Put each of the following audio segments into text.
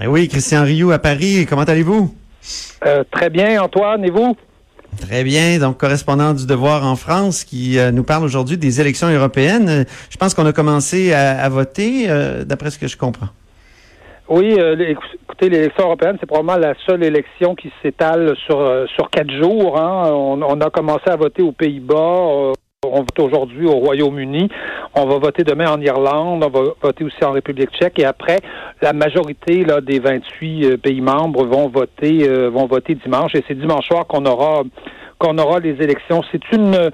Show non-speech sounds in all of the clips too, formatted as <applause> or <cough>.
Eh oui, Christian Rioux à Paris, comment allez-vous? Euh, très bien, Antoine, et vous? Très bien. Donc, correspondant du Devoir en France, qui euh, nous parle aujourd'hui des élections européennes. Euh, je pense qu'on a commencé à, voter, d'après ce que je comprends. Oui, écoutez, l'élection européenne, c'est probablement la seule élection qui s'étale sur sur quatre jours. Hein. On, on, a commencé à voter aux Pays-Bas. On vote aujourd'hui au Royaume-Uni. On va voter demain en Irlande. On va voter aussi en République tchèque. Et après, la majorité là, des 28 euh, pays membres vont voter euh, vont voter dimanche. Et c'est dimanche soir qu'on aura qu'on aura les élections. C'est une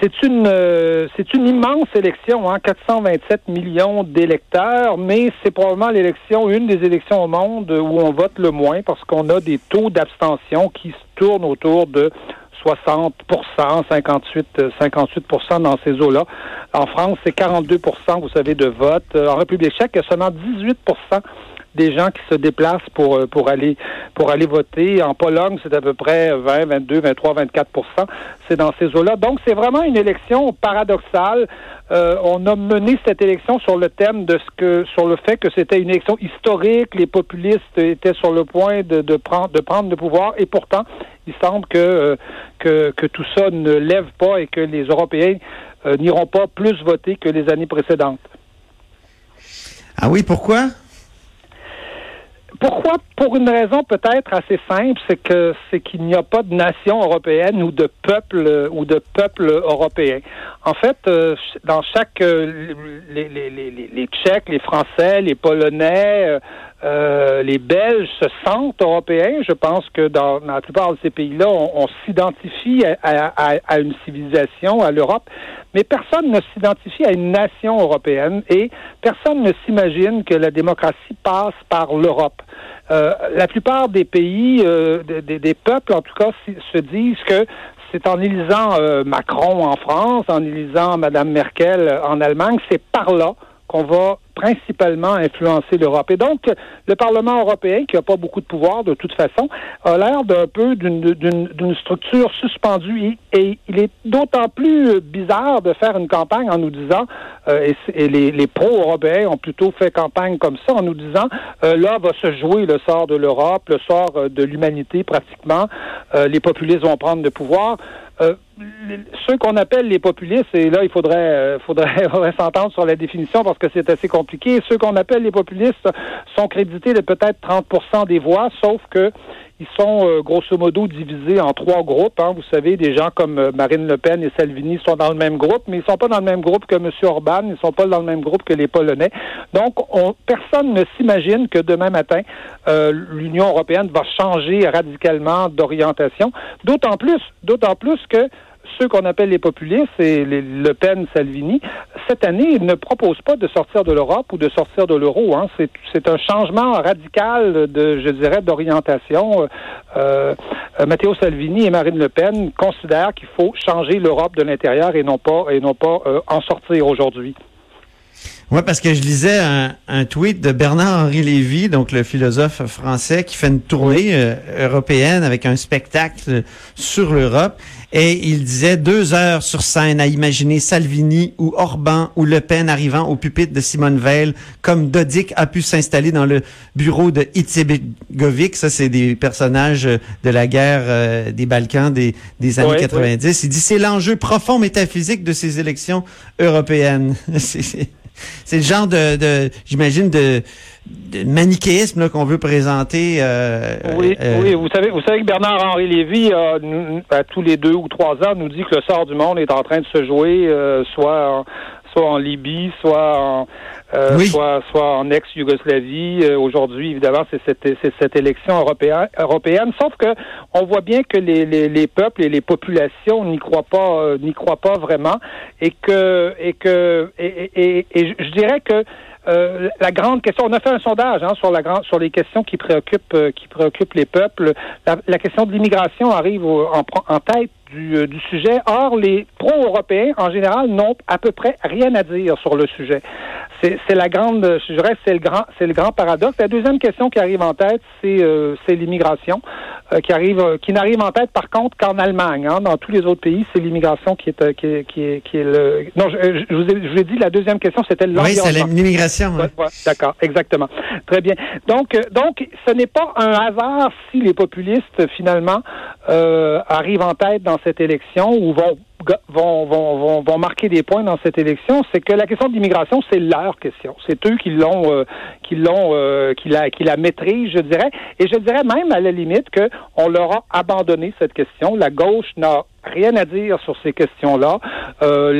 c'est une euh, c'est une immense élection, hein, 427 millions d'électeurs, mais c'est probablement l'élection, une des élections au monde où on vote le moins parce qu'on a des taux d'abstention qui se tournent autour de 60 58 58% dans ces eaux-là. En France, c'est 42% vous savez, de vote. Euh, en République tchèque, il y a seulement 18 des gens qui se déplacent pour euh, pour aller pour aller voter. En Pologne, c'est à peu près 20, 22, 23, 24 C'est dans ces eaux-là. Donc, c'est vraiment une élection paradoxale. Euh, on a mené cette élection sur le thème de ce que sur le fait que c'était une élection historique. Les populistes étaient sur le point de, de prendre de prendre le pouvoir, et pourtant, il semble que euh, que, que tout ça ne lève pas et que les Européens n'iront pas plus voter que les années précédentes. Ah oui, pourquoi? Pourquoi? Pour une raison peut-être assez simple, c'est que c'est qu'il n'y a pas de nation européenne ou de peuple ou de peuple européen. En fait, euh, dans chaque euh, les, les, les, les, Tchèques, les Français, les Polonais, euh, les Belges se sentent européens. Je pense que dans, la plupart de ces pays-là, on, s'identifie à, à, à, une civilisation, à l'Europe, mais personne ne s'identifie à une nation européenne et personne ne s'imagine que la démocratie passe par l'Europe. Euh, la plupart des pays, euh, des, des, peuples en tout cas, se disent que c'est en élisant euh, Macron en France, en élisant Mme Merkel en Allemagne, c'est par là qu'on va principalement influencer l'Europe. Et donc, le Parlement européen, qui n'a pas beaucoup de pouvoir de toute façon, a l'air d'un peu d'une structure suspendue. Et, il est d'autant plus bizarre de faire une campagne en nous disant, euh, et, les, les pro-européens ont plutôt fait campagne comme ça, en nous disant, euh, là va se jouer le sort de l'Europe, le sort euh, de l'humanité pratiquement, les populistes vont prendre le pouvoir. Euh, ceux qu'on appelle les populistes, et là, il faudrait, euh, faudrait, <laughs> faudrait s'entendre sur la définition parce que c'est assez compliqué. Ceux qu'on appelle les populistes sont crédités de peut-être 30% des voix, sauf que ils sont euh, grosso modo divisés en trois groupes. Hein. Vous savez, des gens comme euh, Marine Le Pen et Salvini sont dans le même groupe, mais ils sont pas dans le même groupe que M. Orban, ils sont pas dans le même groupe que les Polonais. Donc, on, personne ne s'imagine que demain matin, euh, l'Union européenne va changer radicalement d'orientation. D'autant plus, d'autant plus que ceux qu'on appelle les populistes et les Le Pen, Salvini, cette année, ils ne proposent pas de sortir de l'Europe ou de sortir de l'euro. Hein. C'est un changement radical de, je dirais, d'orientation. Euh, euh, Matteo Salvini et Marine Le Pen considèrent qu'il faut changer l'Europe de l'intérieur et non pas et non pas euh, en sortir aujourd'hui. Oui, parce que je lisais un, tweet de Bernard-Henri Lévy, donc le philosophe français, qui fait une tournée euh, européenne avec un spectacle sur l'Europe. Et il disait deux heures sur scène à imaginer Salvini ou Orban ou Le Pen arrivant au pupitre de Simone Veil, comme Dodik a pu s'installer dans le bureau de Itzebgovic. Ça, c'est des personnages de la guerre euh, des Balkans des, des années 90. Il dit c'est l'enjeu profond métaphysique de ces élections européennes. <laughs> c'est <laughs> le genre de, j'imagine, de, manichéisme qu'on veut présenter. Euh, oui, euh, oui. Vous savez, vous savez que Bernard-Henri Lévy, à tous les deux ou trois ans, nous dit que le sort du monde est en train de se jouer, euh, soit soit en Libye, soit en, euh, soit, soit en ex-Yougoslavie. Euh, aujourd'hui, évidemment, c'est cette, cette élection européenne, européenne. Sauf que on voit bien que les, les, les peuples et les populations n'y croient pas, euh, n'y croient pas vraiment, et que et que et, et, et je dirais que euh, la grande question, on a fait un sondage hein, sur la grande, sur les questions qui préoccupent, qui préoccupent les peuples. La, la question de l'immigration arrive en, en, tête du, du sujet. Or, les pro-européens, en général, n'ont à peu près rien à dire sur le sujet. C'est la grande, je dirais, c'est le grand, c'est le grand paradoxe. La deuxième question qui arrive en tête, c'est euh, l'immigration euh, qui arrive, euh, qui n'arrive en tête par contre qu'en Allemagne. Hein. Dans tous les autres pays, c'est l'immigration qui est, qui est, qui est, qui est le. Non, je, je, vous ai, je vous ai dit la deuxième question, c'était l'environnement. Oui, c'est l'immigration. D'accord, exactement. Très bien. Donc, donc, ce n'est pas un hasard si les populistes finalement arrivent en tête dans cette élection ou vont vont, vont, vont, vont, marquer des points dans cette élection, c'est que la question de l'immigration, c'est leur question. C'est eux qui l'ont, euh, qui l'ont, euh, qui la, qui la maîtrisent, je dirais. Et je dirais même à la limite que on leur a abandonné cette question. La gauche n'a rien à dire sur ces questions-là. Euh,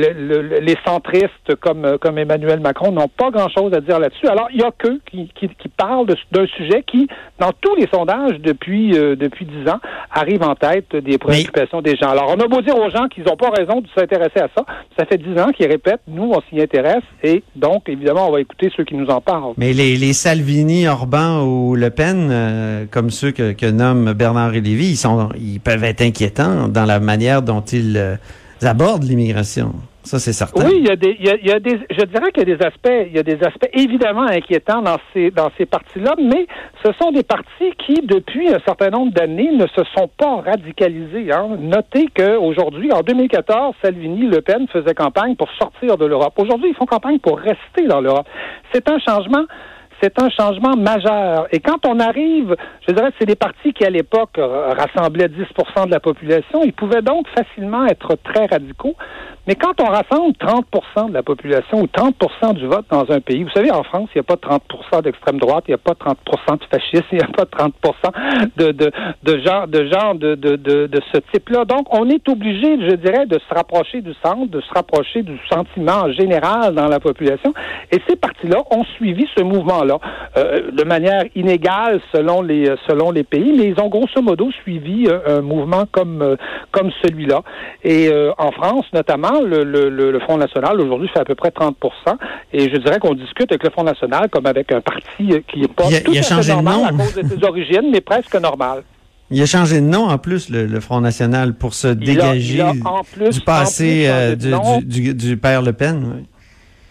les centristes comme, comme Emmanuel Macron n'ont pas grand-chose à dire là-dessus. Alors, il y a qu'eux qui, parlent d'un sujet qui, dans tous les sondages depuis euh, depuis dix ans, arrive en tête des préoccupations des gens. Alors, on a beau dire aux gens qu'ils n'ont pas raison de s'intéresser à ça. Ça fait dix ans qu'ils répètent, nous, on s'y intéresse, et donc, évidemment, on va écouter ceux qui nous en parlent. Mais les, Salvini, Orban ou Le Pen, euh, comme ceux que, nomme Bernard Lévy, ils, ils peuvent être inquiétants dans la manière dont ils euh, abordent l'immigration. Ça, c'est certain. Oui, il y, a des, je dirais qu'il y a des aspects, il y a des aspects évidemment inquiétants dans ces, dans ces partis-là, mais ce sont des partis qui, depuis un certain nombre d'années, ne se sont pas radicalisés. Hein. Notez qu'aujourd'hui, en 2014, Salvini, Le Pen faisaient campagne pour sortir de l'Europe. Aujourd'hui, ils font campagne pour rester dans l'Europe. C'est un changement c'est un changement majeur. Et quand on arrive, je dirais c'est des partis qui, à l'époque, rassemblaient 10% de la population, ils pouvaient donc facilement être très radicaux. Mais quand on rassemble 30% de la population ou 30% du vote dans un pays, vous savez, en France, il n'y a pas 30% d'extrême droite, il n'y a pas 30% de fascistes, <laughs> il n'y a pas 30 de, de, de genre, de, genre de, de, de, de ce type-là. Donc, on est obligé, je dirais, de se rapprocher du centre, de se rapprocher du sentiment général dans la population. Et ces partis-là ont suivi ce mouvement-là euh, de manière inégale selon les, selon les pays, mais ils ont grosso modo suivi euh, un mouvement comme, euh, comme celui-là. Et en France, notamment, le, le, Front National aujourd'hui fait à peu près 30% et je dirais qu'on discute avec le Front National comme avec un parti qui n'est pas tout à fait normal à cause de ses origines, mais presque normal. Il a changé de nom en plus, le, Front National, pour se dégager du passé euh, du, du, père Le Pen.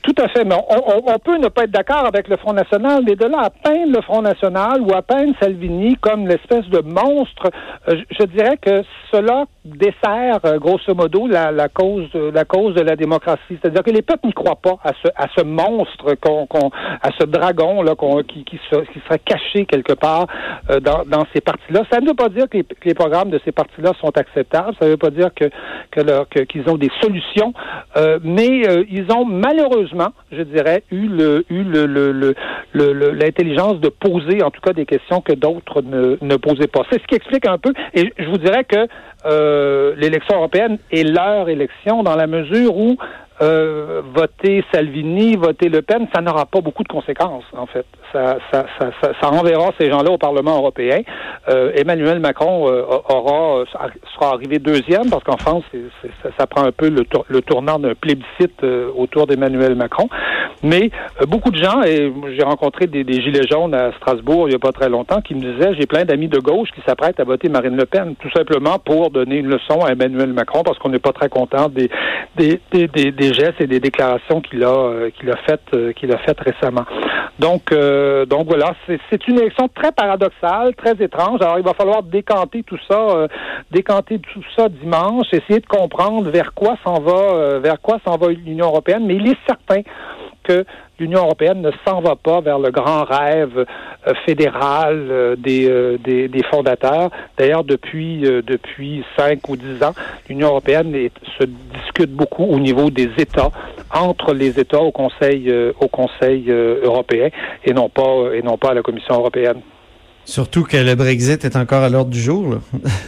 Tout à fait, mais on, peut ne pas être d'accord avec le Front National, mais de là à peindre le Front National ou à peindre Salvini comme l'espèce de monstre, euh, je, dirais que cela dessert euh, grosso modo la, la cause la cause de la démocratie. C'est-à-dire que les peuples n'y croient pas à ce à ce monstre qu'on à ce dragon là qu'on qui qui, caché quelque part euh, dans, dans ces partis-là. Ça ne veut pas dire que les, programmes de ces partis-là sont acceptables. Ça ne veut pas dire que que qu'ils ont des solutions, mais ils ont malheureusement je dirais, eu le, eu le, l'intelligence de poser, en tout cas, des questions que d'autres ne, ne posaient pas. C'est ce qui explique un peu, et je vous dirais que euh, l'élection européenne est leur élection dans la mesure où euh, voter Salvini, voter Le Pen, ça n'aura pas beaucoup de conséquences, en fait. Ça, ça, ça, ça, ces gens-là au Parlement européen. Euh, Emmanuel Macron euh, aura sera arrivé deuxième parce qu'en France, ça, prend un peu le, le tournant d'un plébiscite autour d'Emmanuel Macron. Mais beaucoup de gens, et j'ai rencontré des, des, gilets jaunes à Strasbourg il n'y a pas très longtemps, qui me disaient j'ai plein d'amis de gauche qui s'apprêtent à voter Marine Le Pen, tout simplement pour donner une leçon à Emmanuel Macron parce qu'on n'est pas très content des, des, des, des gestes et des déclarations qu'il a euh, qu'il a faites euh, qu'il a faites récemment. Donc euh, donc voilà, c'est une élection très paradoxale, très étrange. Alors il va falloir décanter tout ça, décanter tout ça dimanche, essayer de comprendre vers quoi s'en va vers quoi s'en va l'Union européenne. Mais il est certain que l'Union européenne ne s'en va pas vers le grand rêve euh, fédéral euh, euh, des, des, fondateurs. D'ailleurs, depuis depuis cinq ou dix ans, l'Union européenne se discute beaucoup au niveau des États, entre les États au Conseil au Conseil européen et non pas et non pas à la Commission européenne. Surtout que le Brexit est encore à l'ordre du jour.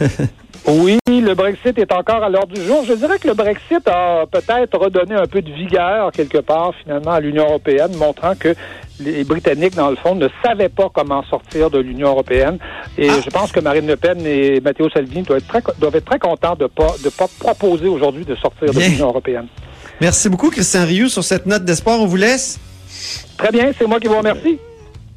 <laughs> oui, le Brexit est encore à l'ordre du jour. Je dirais que le Brexit a peut-être redonné un peu de vigueur quelque part finalement à l'Union européenne, montrant que les Britanniques, dans le fond, ne savaient pas comment sortir de l'Union européenne. Et ah. je pense que Marine Le Pen et Matteo Salvini doivent être très, doivent être très contents de pas de pas proposer aujourd'hui de sortir de l'Union européenne. Merci beaucoup, Christian Rioux, sur cette note d'espoir. On vous laisse. Très bien, c'est moi qui vous remercie.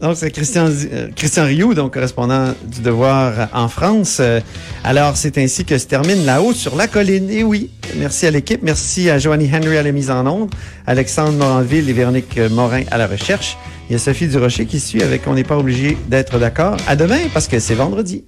Donc, c'est Christian, euh, Christian Rioux, donc correspondant du Devoir en France. Euh, alors, c'est ainsi que se termine La Haute sur la colline. Et oui, merci à l'équipe. Merci à Joanie Henry à la mise en onde, Alexandre Moranville et Véronique Morin à la recherche. Il y a Sophie Durocher qui suit avec On n'est pas obligé d'être d'accord. À demain, parce que c'est vendredi.